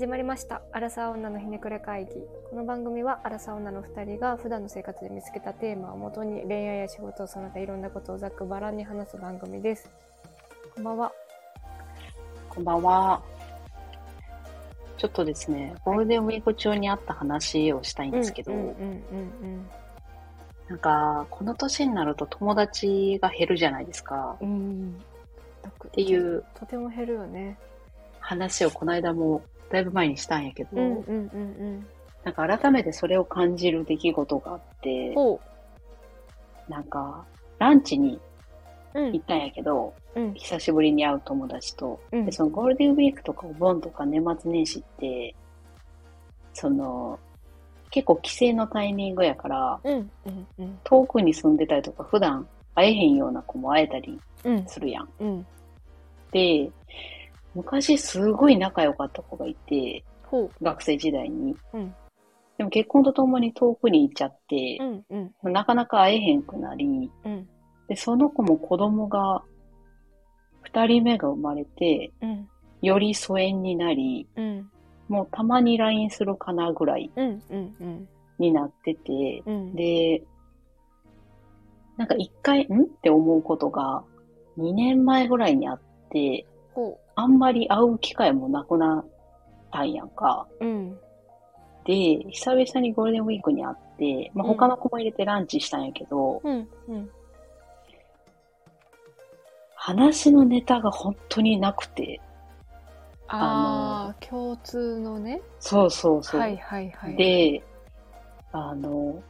始まりました。アラサー女のひねくれ会議。この番組はアラサー女の二人が普段の生活で見つけたテーマをもとに恋愛や仕事をその他いろんなことをざっくばらんに話す番組です。こんばんは。こんばんは。ちょっとですね、ゴールデンウィーク中にあった話をしたいんですけど、なんか、この年になると友達が減るじゃないですか。うん。っていうとても減るよね。話をこの間もだいぶ前にしたんやけど、うんうんうんなんか改めてそれを感じる出来事があってなんか、ランチに行ったんやけど、うん。久しぶりに会う友達と、うん。でそのゴールデンウィークとかお盆とか年末年始って、その、結構帰省のタイミングやから、うんうんうん。遠くに住んでたりとか、普段会えへんような子も会えたりうん。するやん。で、昔すごい仲良かった子がいて。学生時代に。うん。でも結婚とともに遠くに行っちゃってう、んうん。なかなか会えへんくなり、うん。で、その子も子供が、二人目が生まれて、うん。より疎遠になり、うん。もうたまに LINE するかなぐらいになってて、うん。で、なんか一回、ん？って思うことが、2年前ぐらいにあって、ほあんまり会う機会もなくなったんやんか。う。うんで、久々にゴールデンウィークに会って、まあ、うん他の子も入れてランチしたんやけど、うんうん。話のネタが本当になくて、ああ、共通のね。そうそうそう。はいはいはい。、で、あの、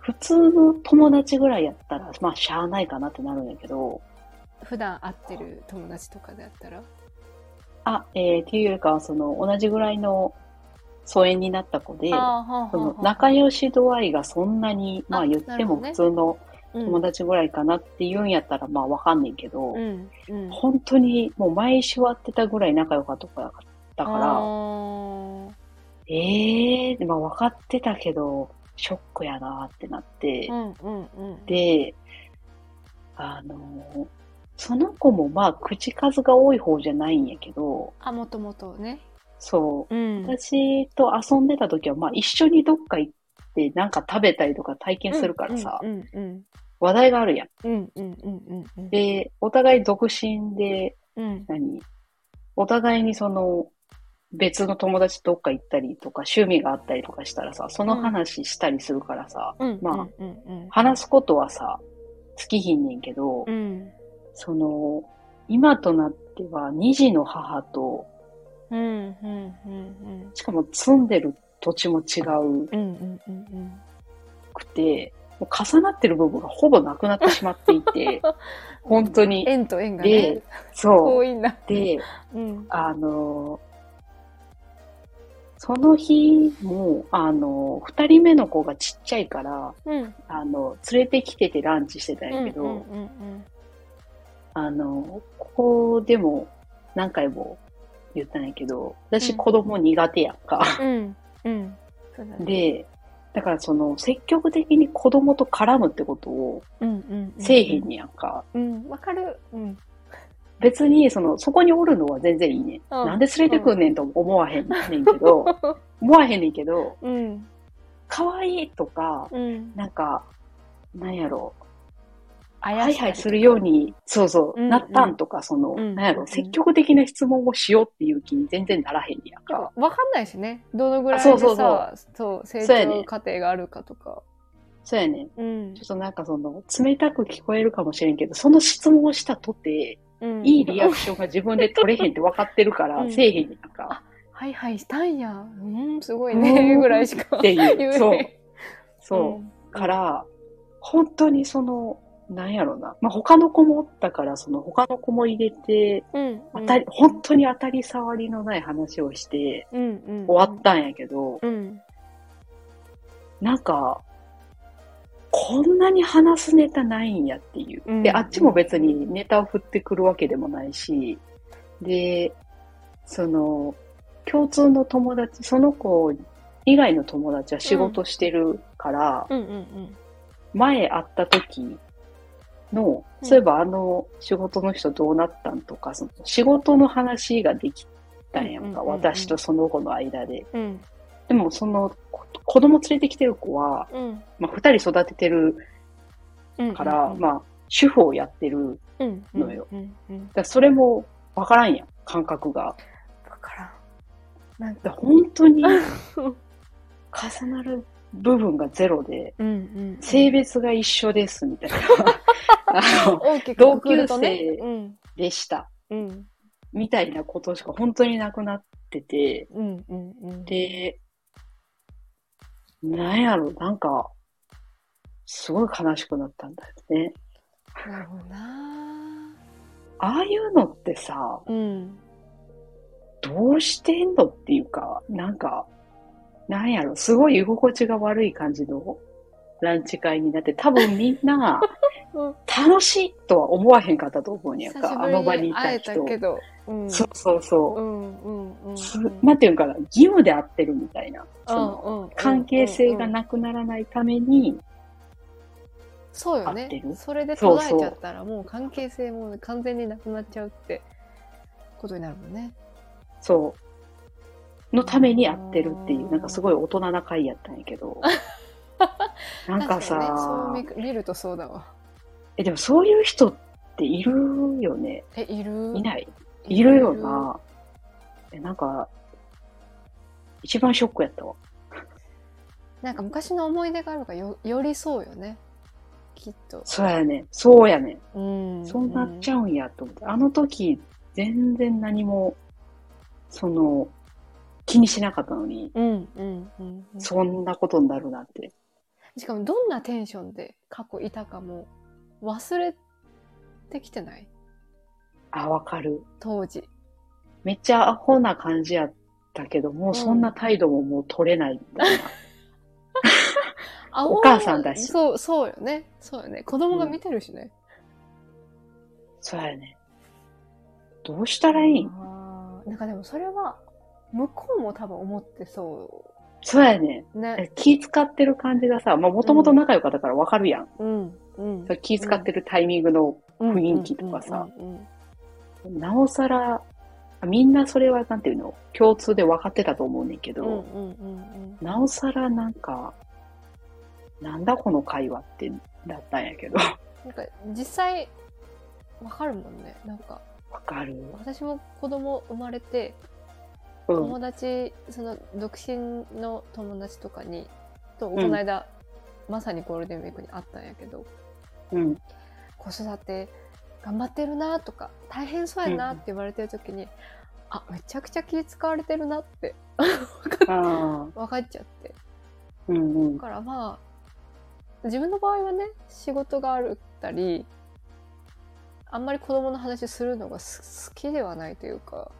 普通の友達ぐらいやったら、まあ、しゃあないかなってなるんやけど、普段会ってる友達とかであったら？あ、えー、っていうよりかは、その、同じぐらいの疎遠になった子で、あーはあはあそのはあ仲良し度合いがそんなに、まああ言っても普通のうん友達ぐらいかなって言うんやったら、まあわかんねんけど、うんうん。本当にもう毎週会ってたぐらい仲良かったから、ええー、まあ分かってたけど、ショックやなってなって、うんうんうん。で、あの、その子もまあ口数が多い方じゃないんやけど、あ、もともとね。そう、うん。私と遊んでた時はまあ一緒にどっか行ってなんか食べたりとか体験するからさ、うんうん話題があるやん。うんうんうんうんうん。で、お互い独身で、うん何？お互いにその、別の友達とどっか行ったりとか、趣味があったりとかしたらさ、その話したりするからさ、うんまあ、うんうん話すことはさ、尽きひんねんけど、うんその、今となっては二児の母と、うんうんうんしかも住んでる土地も違う。うんうんうんうん。くて、もう重なってる部分がほぼなくなってしまっていて、本当に。縁と縁がでね、そう。で、うん。あの、その日も、あの、二人目の子がちっちゃいから、うん。あの、連れてきててランチしてたんやけど、うんうんあの、ここでも何回も言ったんやけど、私うん子供苦手やんか。うんうんうん。で、だからその、積極的に子供と絡むってことをうんうんうん、せえへんねやんか。うん、わかる。うん。別に、その、そこにおるのは全然いいねん。うんなんで連れてくんねんと思わへんねんけど、思わへんねんけど、うん。可愛いとか、うん。なんか、なんやろ、あハイハイするように、そうそう、うんなったんとか、その、うんなんやろ、うん積極的な質問をしようっていう気に全然ならへんねやんか。わかんないしね。どのぐらいであそうそうさ、そう成長過程があるかとか。そうやねん。うんちょっとなんかその、冷たく聞こえるかもしれんけど、その質問をしたとて、うん。いいリアクションが自分で取れへんって分かってるから、うんせえへんねんか。はいはいしたんや。うん、すごいね。うんぐらいしかっていうそう。そう。から、本当にその、なんやろな。まあ、他の子もおったから、その他の子も入れて、うん。うん。当たり、本当に当たり障りのない話をして、うんうん。終わったんやけど、うん。なんか、こんなに話すネタないんやっていう。うんで、あっちも別にネタを振ってくるわけでもないし、で、その、共通の友達、その子以外の友達は仕事してるから。前会った時の、うんそういえばあの仕事の人どうなったんとか、その仕事の話ができったんやんか、私とその子の間で。うん。でも、その、こ子供連れてきてる子は、うん。まあ、二人育ててるうん。から、うん、まあ、主婦をやってる。うん。のよ。だそれもわからんやん、感覚が。わからん。なんだか、本当に重なる部分がゼロで、うんうん。性別が一緒です、みたいな。あの、大きく同級生うん。でした。うん。みたいなことしか本当になくなってて、うん。うん。うん。で、なんやろ、なんか、すごい悲しくなったんだよね。なるほどなああいうのってさ、うん。どうしてんのっていうか、なんか、なんやろ、すごい居心地が悪い感じのランチ会になって、多分みんな うん、楽しいとは思わへんかったと思うんやんか、あぶの場にいた人。たけど。うん。そうそうそうう。んうんうん。すなんていうんかな、義務であってるみたいな。その関係性がなくならないために、そうよ合ってる？ねそれでそうそう途絶えちゃったらもう関係性も完全になくなっちゃうってことになるもんね。そう。のためにやってるっていうう、んなんかすごい大人な会やったんやけど。なんかさ、ね、そう見見るとそうだわ。え、でもそういう人っているよね。え、いる？いない？いるよな。え、なんか、一番ショックやったわ。なんか昔の思い出があるからよよりそうよね。きっと。そうやね。そうやね。うん。そうなっちゃゃうんやと思って。あの時、全然何も、その、気にしなかったのに、うん。うんうんうんうん。そんなことになるなんて。しかもどんなテンションで過去いたかも忘れてきてない？あ、わかる。当時。めっちゃアホな感じやったけど、もうそんな態度ももう取れないみたいな。あお母さんだしそう、そうよね。そうよね。子供が見てるしね。そうやね。どうしたらいいなんかでもそれは、向こうも多分思ってそそうやね。う。ね。え気使ってる感じがさ、まあもともと仲良かったからわかるやん。うん。うん。気使ってるタイミングの雰囲気とかさ。なおさら、みんなそれはなんていうの、共通で分かってたと思うねんけど、なおさらなんか、なんだこの会話ってだったんやけど、なんか実際わかるもんねなんかわかる。私も子供生まれてうん。友達その独身の友達とかにとこの間、まさにゴールデンウィークに会ったんやけどうん。子育て頑張ってるなとか大変そうやなって言われてる時に、あめちゃくちゃ気使われてるなって 分かっちゃってうんうんだ。からまあ自分の場合はね仕事があるったりあんまり子供の話するのがす好きではないというか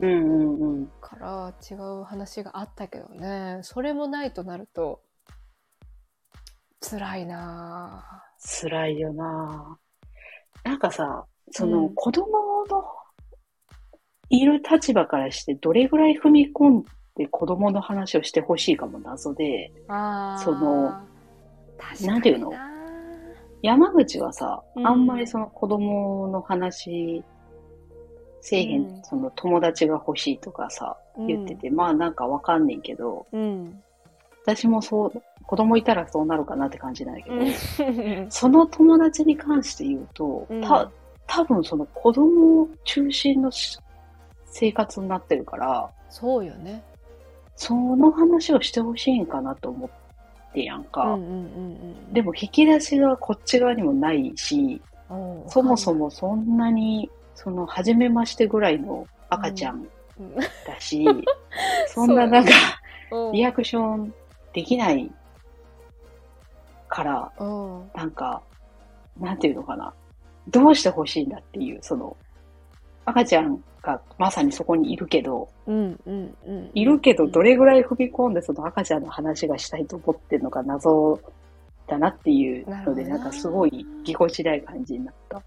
うんうんうん。から違う話があったけどね。それもないとなると辛いな辛いよななんかさ、そうのん。子供のいる立場からしてどれぐらい踏み込んで子供の話をしてほしいかも謎で、そのなんていうの？山口はさ、うん。あんまりその子供の話せえへん、うん。その友達が欲しいとかさ、言ってて、まあなんかわかんねんけど、うん、私もそう、子供いたらそうなるかなって感じなんだけど、うん。その友達に関して言うと、うん。た、多分その子供中心のし生活になってるから、そうよね。その話をしてほしいんかなと思ってやんか。うんうんうんうん。でも引き出しがこっち側にもないし、そもそもそんなに、その、初めましてぐらいの赤ちゃんうん。だし、そんななんか、うん。リアクションできないから、うん。なんか、なんていうのかな。どうしてほしいんだっていう、その、赤ちゃんがまさにそこにいるけど、うんうんうん。いるけどどれぐらい踏み込んでその赤ちゃんの話がしたいと思ってるのか謎だなっていうので、ななんかすごいぎこちない感じになった。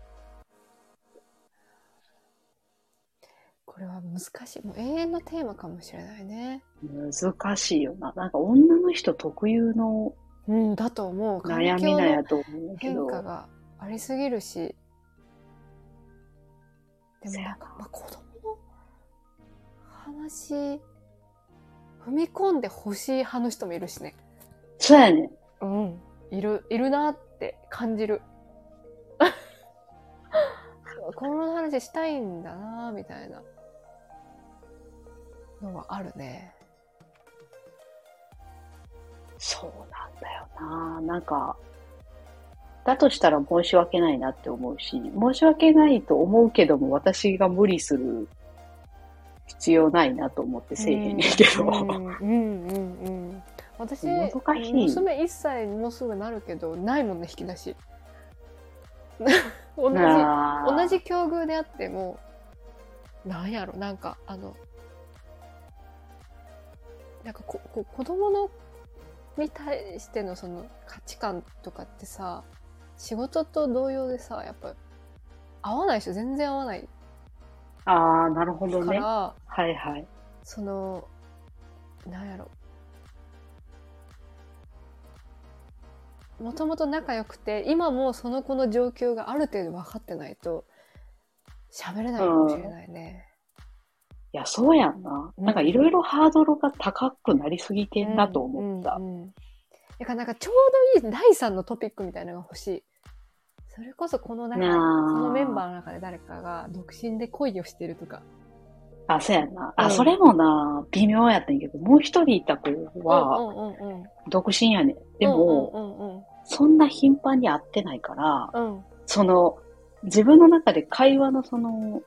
れは難しいもう永遠のテーマかもしれないね難しいよな。なんか女の人特有のうんだと思う環悩みなんやと思うけど、変化がありすぎるしでもなんか、まあ、子供の話、踏み込んで欲しい派の人もいるしね。そうやねん。うん。いる、いるなって感じる。この話したいんだなみたいなのはあるね。そうなんだよな。なんか、だとしたら申し訳ないなって思うし、申し訳ないと思うけども、私が無理する必要ないなと思ってせえへんねんけど。うんうんうんうん。私、難しい娘1歳もうすぐなるけど、ないもんね、引き出し。同じ、同じ境遇であっても、なんやろ、なんか、あの、なんかこ、こ子供の、に対してのその価値観とかってさ、仕事と同様でさ、やっぱ、合わない人全然合わないあー、なるほどね。から、はいはい。その、なんやろ。もともと仲良くて、今もその子の状況がある程度分かってないと、喋れないかもしれないね。いや、そうやんな。うんなんかいろいろハードルが高くなりすぎてんなと思った。うんうんうんだからなんかちょうどいい第三のトピックみたいなのが欲しい。それこそこの中、そのメンバーの中で誰かが独身で恋をしてるとか。あ、そうやんな。あ、うんそれもな、微妙やったんやけど、もう一人いた子は、うんうんうんうん。独身やねん。でも、うんうんそんな頻繁に会ってないから、うんうん。その、自分の中で会話のその、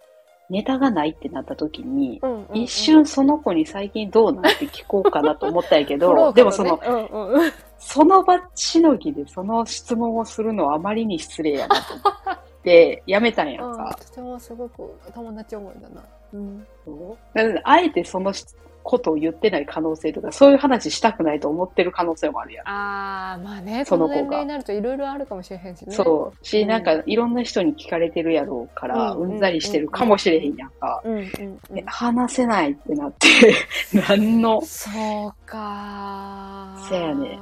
ネタがないってなった時に、うんうんうん一瞬その子に最近どうなんて聞こうかなと思ったんやけど、ーでもその、うんうんうんその場しのぎでその質問をするのはあまりに失礼やなと思って、やめたんやんうん、か。とてもすごく友達思いだな。うん。あえてそのことを言ってない可能性とか、そういう話したくないと思ってる可能性もあるやん。ああ、まあね、その子が年齢になるといろいろあるかもしれへんしね。そう。し、うんなんかいろんな人に聞かれてるやろうから、うんうんざりしてるかもしれへんやんか。うんうんうんで。話せないってなって、何の、そうかー。せやね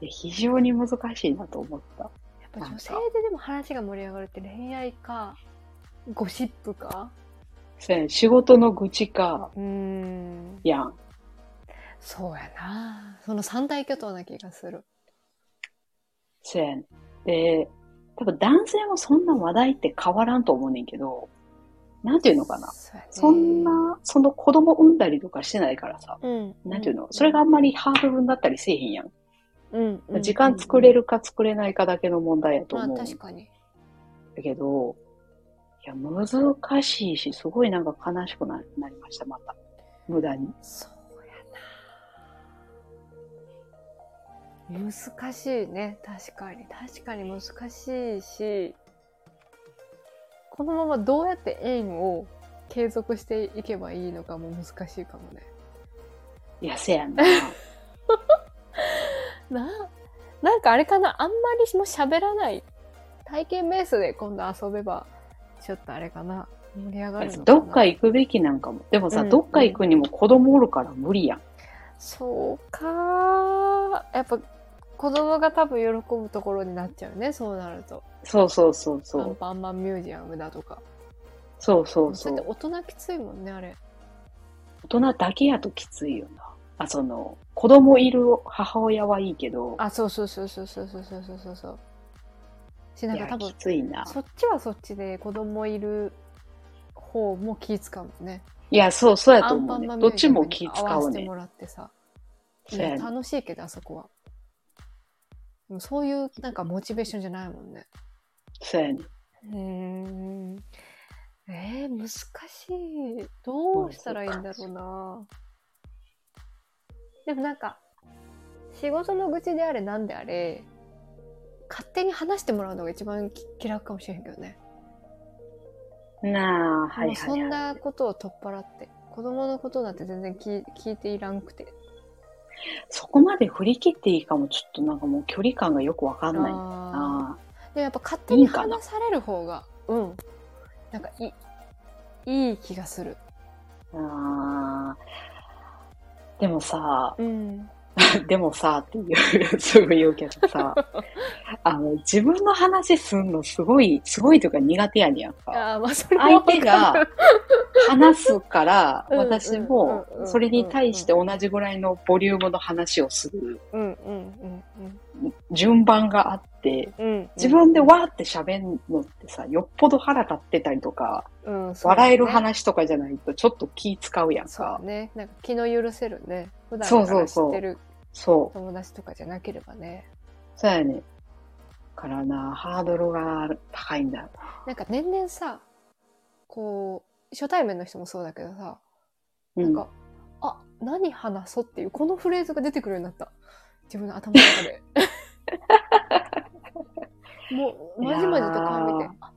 非常に難しいなと思った。やっぱ女性ででも話が盛り上がるって恋愛か、ゴシップか。そうやね仕事の愚痴か、うーん。やん。そうやな。その三大巨頭な気がする。そうやねで、多分男性もそんな話題って変わらんと思うねんけど、なんていうのかな。そねそん、な、その子供産んだりとかしてないからさ、うん。なんていうの、それがあんまりハードルになったりせえへんやん。うん、うん。時間作れるるか作れないかだけの問題やとまあ思う。確かに。だけど、いや、難しいし、すごいなんか悲しくななりました、また。無駄に。そうやな。難しいね。確かに。確かに難しいし、このままどうやって縁を継続していけばいいのかも難しいかもね。いや、せやな。な、なんかあれかな、あんまりもう喋らない。体験ベースで今度遊べば、ちょっとあれかな。盛り上がるのかな。どっか行くべきなんかも。でもさ、うんどっか行くにも子供おるから無理やん。そうかやっぱ子供が多分喜ぶところになっちゃうね、そうなると。そうそうそうそう。アンパンマンミュージアムだとか。そうそうそそう大人きついもんね、あれ。大人だけやときついよな。あ、その、子供いる母親はいいけど、あ、そうそうそうそうそうそうそうそうそう。し、なんか多分。そっちはそっちで子供いる方も気使うもんね。いや、そう、そうやアと思うねどっちも気使うね。せてもらってさ。楽しいけど、あそこは。でもそういうなんかモチベーションじゃないもんね。そうやね。うーん。えー、難しい。どうしたらいいんだろうな。でもなんか、仕事の愚痴であれなんであれ、勝手に話してもらうのが一番き気楽かもしれへんけどね。なあ、はいもうそんはいはい。なことを取っ払って。子供のことなんて全然聞い聞いていらんくて。そこまで振り切っていいかも、ちょっとなんかもう距離感がよくわかんないあな。ーでもやっぱ勝手に話される方が、うん。なんかいい、いい気がする。あーでもさ、うん。でもさ、っていう、すぐ言うけどさ、あの、自分の話すんのすごい、すごいというか苦手やねんやんか。ああ、まあそれ相手が話すから、うん私もそれに対して同じぐらいのボリュームの話をする。うんうんうん順番があって、うんうん。自分でわーって喋るのってさ、よっぽど腹立ってたりとか、うん、ね笑える話とかじゃないとちょっと気使うやんか。そうだね。なんか気の許せるね。普段そうから知ってるそう。友達とかじゃなければね。そうやね。からな、ハードルが高いんだよなんか年々さ、こう、初対面の人もそうだけどさ、な。なんか、あ、何話そうっていうこのフレーズが出てくるようになった。自分の頭の中で。もう、まじまじと顔見てあ、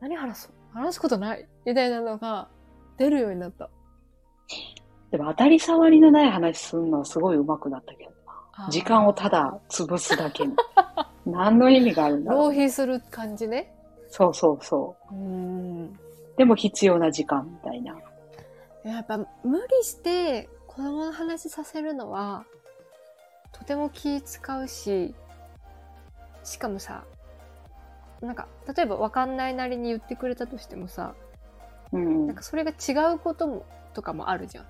何話そう話すことないみたいなのが出るようになった。でも当たり障りのない話すんのはすごい上手くなったけどな。時間をただ潰すだけに。何の意味があるんだろ浪う。費する感じね。そうそうそうーん。う。でも必要な時間みたいな。やっぱ無理して子供の話させるのはとても気使うししかもさなんか例えば分かんないなりに言ってくれたとしてもさうん。なんかそれが違うこともとかもあるじゃん。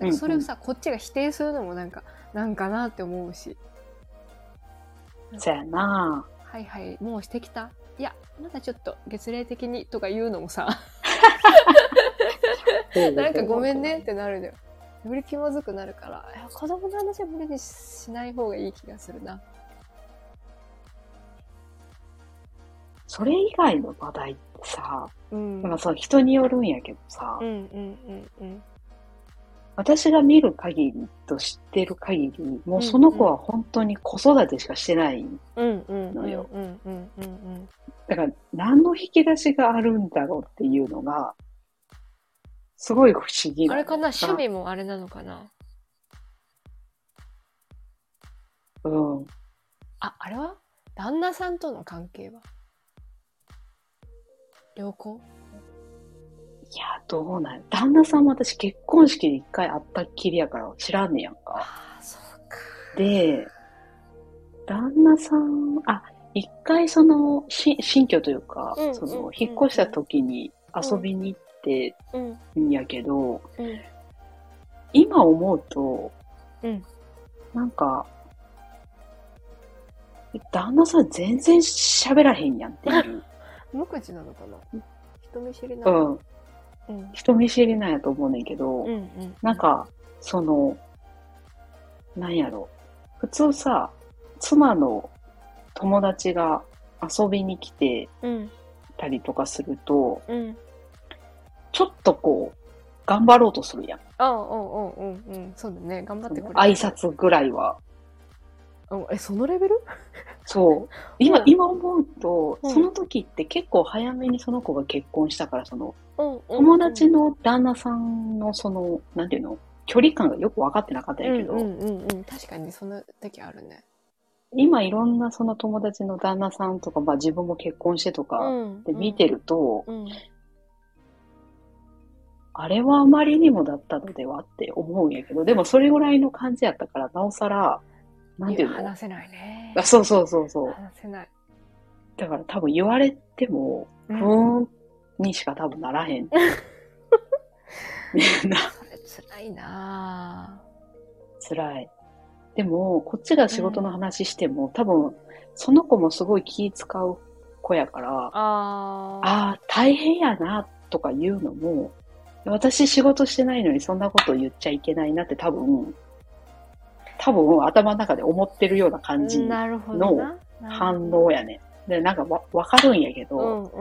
なんかそれをさ、こっちが否定するのもなんかなんかなって思うし。そやな。はいはいもうしてきた？いやまだちょっと月齢的にとか言うのもさ。なんかごめんねってなるじゃん。より気まずくなるから、子供の話は無理にしない方がいい気がするな。それ以外の話題ってさ、うん。まあそう人によるんやけどさ、うんうんうんうん。私が見る限りと知ってる限り、もうその子は本当に子育てしかしてない。のよ。だから何の引き出しがあるんだろうっていうのが、すごい不思議な。あれかな趣味もあれなのかな？うん。あ、あれは？旦那さんとの関係は？良好？いや、どうなん旦那さんも私結婚式で一回会ったっきりやから知らんねやんか。そうか。で、旦那さん、あ、一回その、し新居というか、うんそのうんうん、引っ越した時に遊びに行ってうん。んやけど、うん。今思うと、うん。なんか、旦那さん全然喋らへんやんっていう。無口なのかな？人見知りなうのん。うん人見知りなんやと思うねんけど、うんうん。なんか、その、なんやろ。普通さ、妻の友達が遊びに来てうんたりとかすると、うん。ちょっとこう、頑張ろうとするやん。あうんうんうんうん。そうだね。頑張ってくれる。挨拶ぐらいは。うんえ、そのレベル？そう。今、うん今思うと、うんその時って結構早めにその子が結婚したから、その、うん友達の旦那さんのその、なんていうの、距離感がよく分かってなかったんやけど、うんうんうんうん。確かにその時あるね。今いろんなその友達の旦那さんとか、まあ自分も結婚してとかんで見てると、うん。うんあれはあまりにもだったのではって思うんやけど、でもそれぐらいの感じやったから、なおさら、なんていうの？話せないね。あそうそうそうそう。話せない。だから多分言われても、うふーんにしか多分ならへん。みんな、それ辛いな辛い。でも、こっちが仕事の話しても、多分、その子もすごい気使う子やから。ああ、大変やな、とか言うのも、私仕事してないのにそんなこと言っちゃいけないなって多分、多分頭の中で思ってるような感じなるほどな。反応やね。で、なんかわ、わかるんやけど、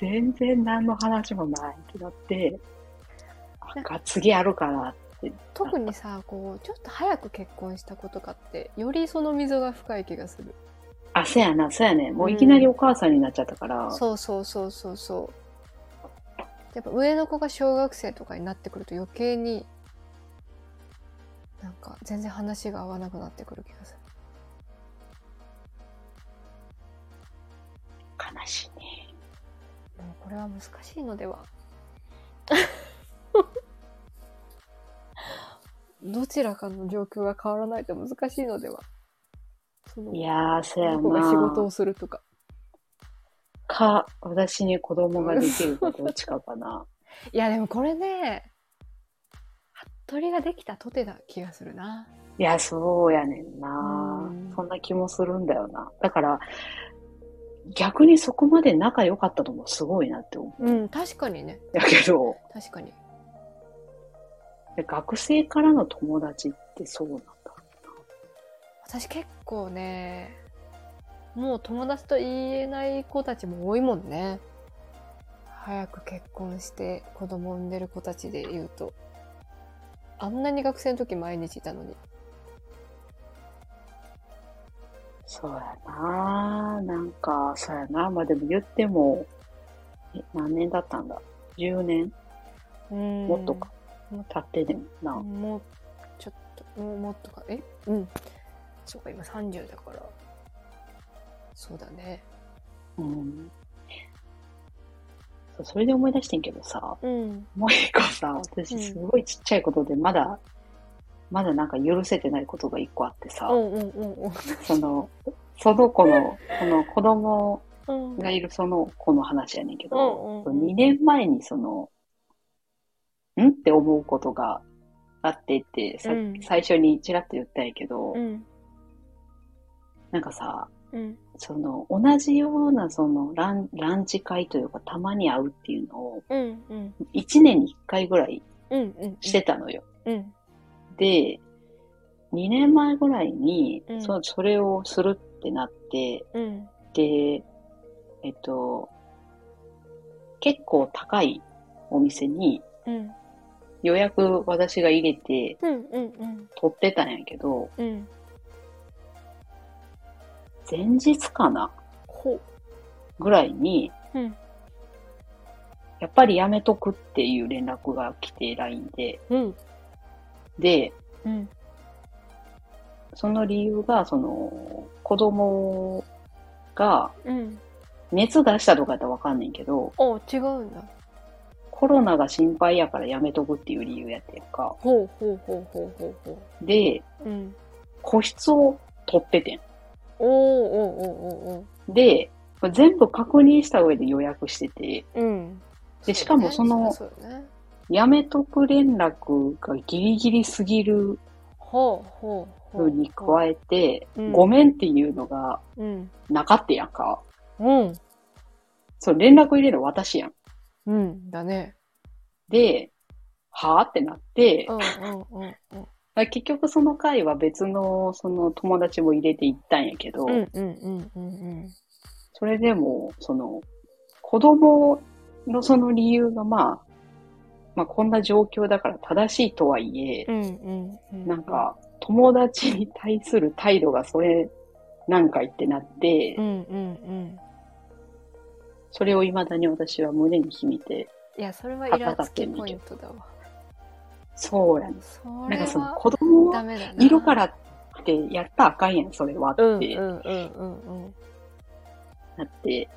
全然何の話もないってなって、あ、が次あるかなって。特にさ、こう、ちょっと早く結婚した子とかって、よりその溝が深い気がする。あ、そやな、そやね。もういきなりお母さんになっちゃったから、そうそうそうそうそう。やっぱ上の子が小学生とかになってくると余計に、なんか全然話が合わなくなってくる気がする。悲しいね。もうこれは難しいのでは。どちらかの状況が変わらないと難しいのではいやー、そやこの子が仕事な。をするとか。か、私に子供ができるかどっちかかな。いや、でもこれね、服部ができたとてな気がするな。いや、そうやねんなうん。そんな気もするんだよな。だから、逆にそこまで仲良かったのもすごいなって思うん、確かにね。う。やけど、確かに。学生からの友達ってそうなんだ。私結構ね、もう友達と言えない子たちも多いもんね。早く結婚して子供産んでる子たちで言うと。あんなに学生の時毎日いたのに。そうやななんか、そうやなまあでも言っても、え、何年だったんだ ?10 年？うんもっとか。も経ってでもな。もう、ちょっと、もうもっとか、え？うん。そうか、今30だから。そうだね。うん。そう、それで思い出してんけどさ、うん。もう一個さ、うん私すごいちっちゃいことでまだ、まだなんか許せてないことが一個あってさ、うんうんうんうん。その、その子の、この子供うんがいるその子の話やねんけど、うんうんうん2年前にその、ん？って思うことがあってって、さうん最初にちらっと言ったんやけど、うん。なんかさ、うん。その、同じようなそのラン、ランチ会というか、たまに会うっていうのを、うんうん。1年に1回ぐらい。してたのよ。うん。で、2年前ぐらいに、うんそそれをするってなって、うん。で、えっと、結構高いお店にうん。予約私が入れて。取ってたんやけど、うん。前日かな？ほぐらいに、う。うん。やっぱりやめとくっていう連絡が来て、LINE で。うん。で、うん。その理由が、その、子供がうん。熱出したとかやったらわかんないけど、お違うんだ。コロナが心配やからやめとくっていう理由やってんか。ほうほうほうほうほうほで、う。うん。個室を取っててん。おーおーおーおーで、全部確認した上で予約してて、うん。でしかもその。やめとく連絡がギリギリすぎるほうほうに加えて、うんごめんっていうのがうん。なかったやんか。うん。そう、連絡入れるの私やん。うん。だね。で、はぁってなってう、んうんうんうん。結局その回は別のその友達も入れて行ったんやけど、うんうんうんうんうん。それでも、その、子供のその理由がまあ、まあこんな状況だから正しいとはいえう、んうんうん。なん、か、友達に対する態度がそれなんかいってなってう、んうんうん。それを未だに私は胸に秘めて、いや、それはイラつきポイントだわ。そうやねそなんれかそのは子供ダメだな。いるからってやったらあかんやん、それはってうんうんうん。なって、イ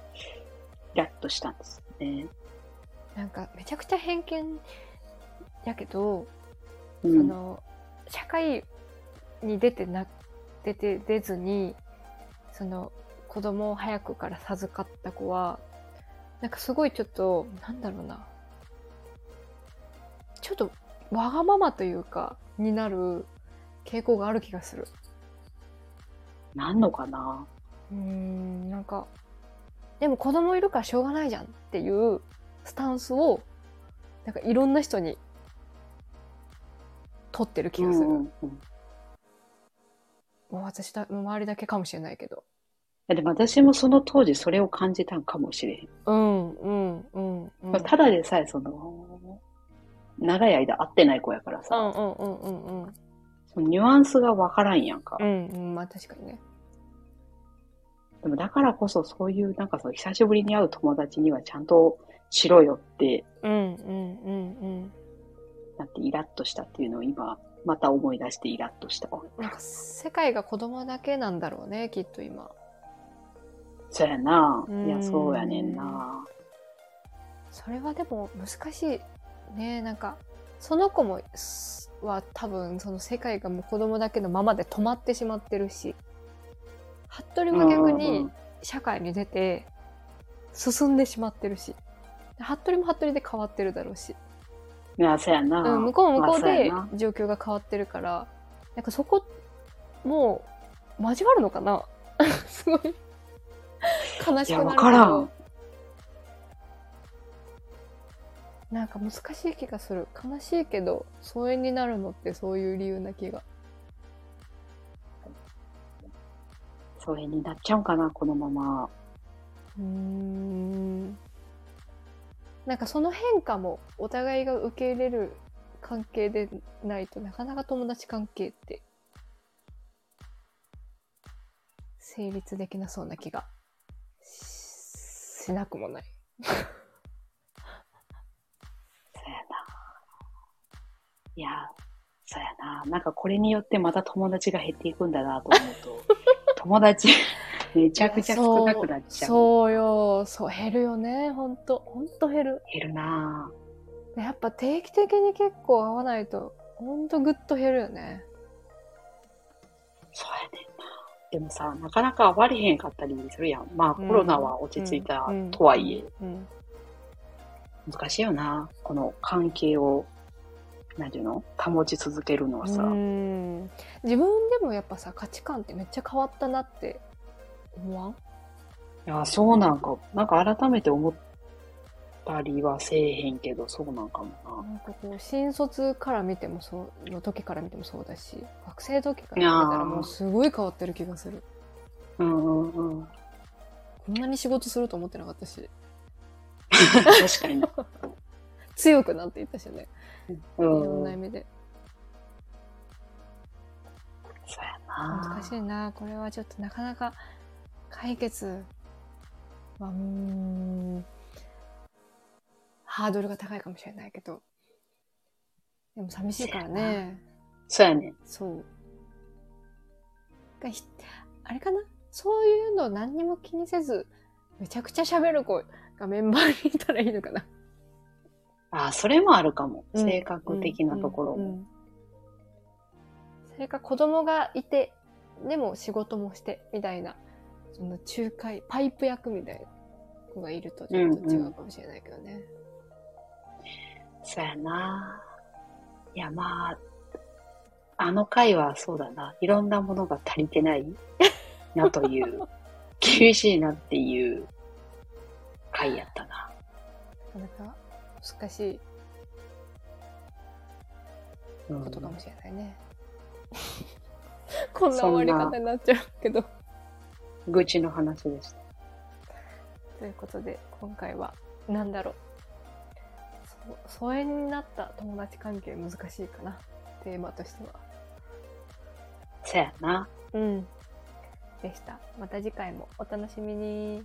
ラッとしたんですよね。なんかめちゃくちゃ偏見やけど、うん。その社会に出てな出て出ずにその子供を早くから授かった子はなんかすごいちょっとなんだろうなちょっとわがままというかになる傾向がある気がする。なんのかな？うーんなんかでも子供いるからしょうがないじゃんっていうスタンスをなんかいろんな人に取ってる気がする、うんうんうん。もう私だ周りだけかもしれないけど。でも私もその当時それを感じたんかもしれへん。うんうんうんうんまあただでさえその、長い間会ってない子やからさ、うんうんうんうんうんそのニュアンスがわからんやんか。うんうんまあ確かにねでもだからこそそういうなんかそう久しぶりに会う友達にはちゃんとしろよってうんうんうんうんなってイラッとしたっていうのを今また思い出してイラッとしたわ。なんか世界が子供だけなんだろうねきっと今そうやな。うんいや、そうやねんな。それはでも難しいね。なんかその子もすは多分その世界がもう子供だけのままで止まってしまってるし服部も逆にん社会に出て進んでしまってるし服部も服部で変わってるだろうし、いや、そうやな。うん、向こうも向こうで状況が変わってるからなんかそこもう交わるのかな？すごい。悲しくなる。けわからどん。なんか難しい気がする悲しいけど疎遠になるのってそういう理由な気が疎遠になっちゃうんかな、このまま。うーんなんかその変化もお互いが受け入れる関係でないとなかなか友達関係って成立できなそうな気がししなくもない。いや、そうやな。なんかこれによってまた友達が減っていくんだなと思うと、友達めちゃくちゃ少なくなっちゃう。そうよ。そう、減るよね。ほんと。ほんと減る。減るなでやっぱ定期的に結構会わないと、ほんとぐっと減るよね。そうやねんな。でもさ、なかなか会われへんかったりするやん。まあ、うんコロナは落ち着いたうんとはいえ、うん。難しいよな。この関係を、なんていうの？保ち続けるのはさ。うん自分でもやっぱさ価値観ってめっちゃ変わったなって思わん？いや、そうなんか、なんか改めて思ったりはせえへんけど、そうなんかもな。なんかこう新卒から見てもそうの時から見てもそうだし学生時から見てたらもうすごい変わってる気がするうんうんうん。こんなに仕事すると思ってなかったし 確かに。強くなっていったしねういろんん。な意味で。そうやな。難しいな。これはちょっとなかなか解決はうーん。ハードルが高いかもしれないけど。でも寂しいからね。そうやね。そう。あれかな？そういうの何にも気にせずめちゃくちゃ喋る子がメンバーにいたらいいのかなああ、それもあるかも。うん性格的なところも。うんうんそれか子供がいてでも仕事もしてみたいなその仲介パイプ役みたいな子がいるとちょっと違うかもしれないけどね、そうやな。いや、まあ、あの回はそうだな。いろんなものが足りてないなという、厳しいなっていう回やったな。なかなか難しいうんことかもしれないね、こんな終わり方になっちゃうけど。愚痴の話でした。ということで今回は何だろう。そ疎遠になった友達関係難しいかな。テーマとしては。そうやな。うん。でした。また次回もお楽しみに